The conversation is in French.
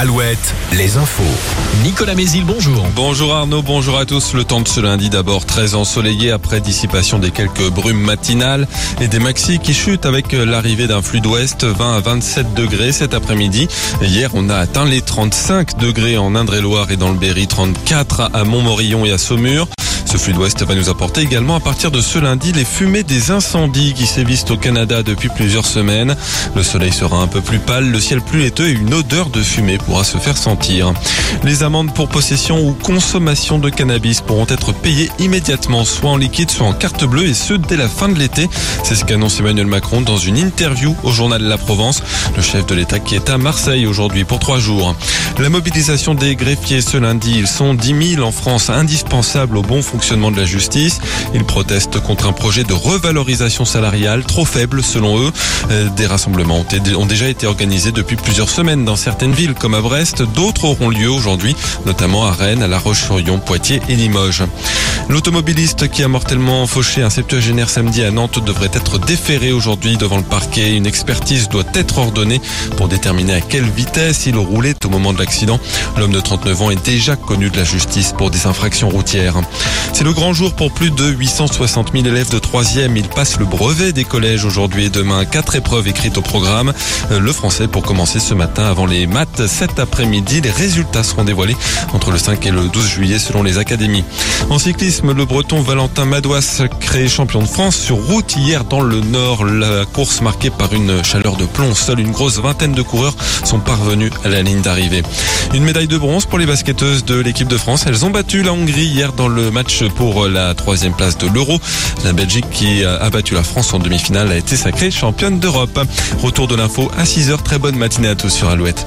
Alouette, les infos. Nicolas Mézil, bonjour. Bonjour Arnaud, bonjour à tous. Le temps de ce lundi d'abord très ensoleillé après dissipation des quelques brumes matinales et des maxis qui chutent avec l'arrivée d'un flux d'ouest 20 à 27 degrés cet après-midi. Hier, on a atteint les 35 degrés en Indre-et-Loire et dans le Berry, 34 à Montmorillon et à Saumur. Ce flux d'ouest va nous apporter également à partir de ce lundi les fumées des incendies qui sévissent au Canada depuis plusieurs semaines. Le soleil sera un peu plus pâle, le ciel plus laiteux et une odeur de fumée pourra se faire sentir. Les amendes pour possession ou consommation de cannabis pourront être payées immédiatement, soit en liquide, soit en carte bleue et ce dès la fin de l'été. C'est ce qu'annonce Emmanuel Macron dans une interview au journal La Provence, le chef de l'État qui est à Marseille aujourd'hui pour trois jours. La mobilisation des greffiers ce lundi, ils sont 10 000 en France, indispensables au bon fonctionnement fonctionnement de la justice. Ils protestent contre un projet de revalorisation salariale trop faible selon eux. Euh, des rassemblements ont déjà été organisés depuis plusieurs semaines dans certaines villes comme à Brest. D'autres auront lieu aujourd'hui, notamment à Rennes, à La Roche-sur-Yon, Poitiers et Limoges. L'automobiliste qui a mortellement fauché un septuagénaire samedi à Nantes devrait être déféré aujourd'hui devant le parquet. Une expertise doit être ordonnée pour déterminer à quelle vitesse il roulait au moment de l'accident. L'homme de 39 ans est déjà connu de la justice pour des infractions routières. C'est le grand jour pour plus de 860 000 élèves de 3e. Ils passent le brevet des collèges aujourd'hui et demain. Quatre épreuves écrites au programme. Le français pour commencer ce matin avant les maths. Cet après-midi, les résultats seront dévoilés entre le 5 et le 12 juillet selon les académies. En le breton Valentin Madouas créé champion de France sur route hier dans le nord. La course marquée par une chaleur de plomb. Seule une grosse vingtaine de coureurs sont parvenus à la ligne d'arrivée. Une médaille de bronze pour les basketteuses de l'équipe de France. Elles ont battu la Hongrie hier dans le match pour la troisième place de l'Euro. La Belgique qui a battu la France en demi-finale a été sacrée championne d'Europe. Retour de l'info à 6h. Très bonne matinée à tous sur Alouette.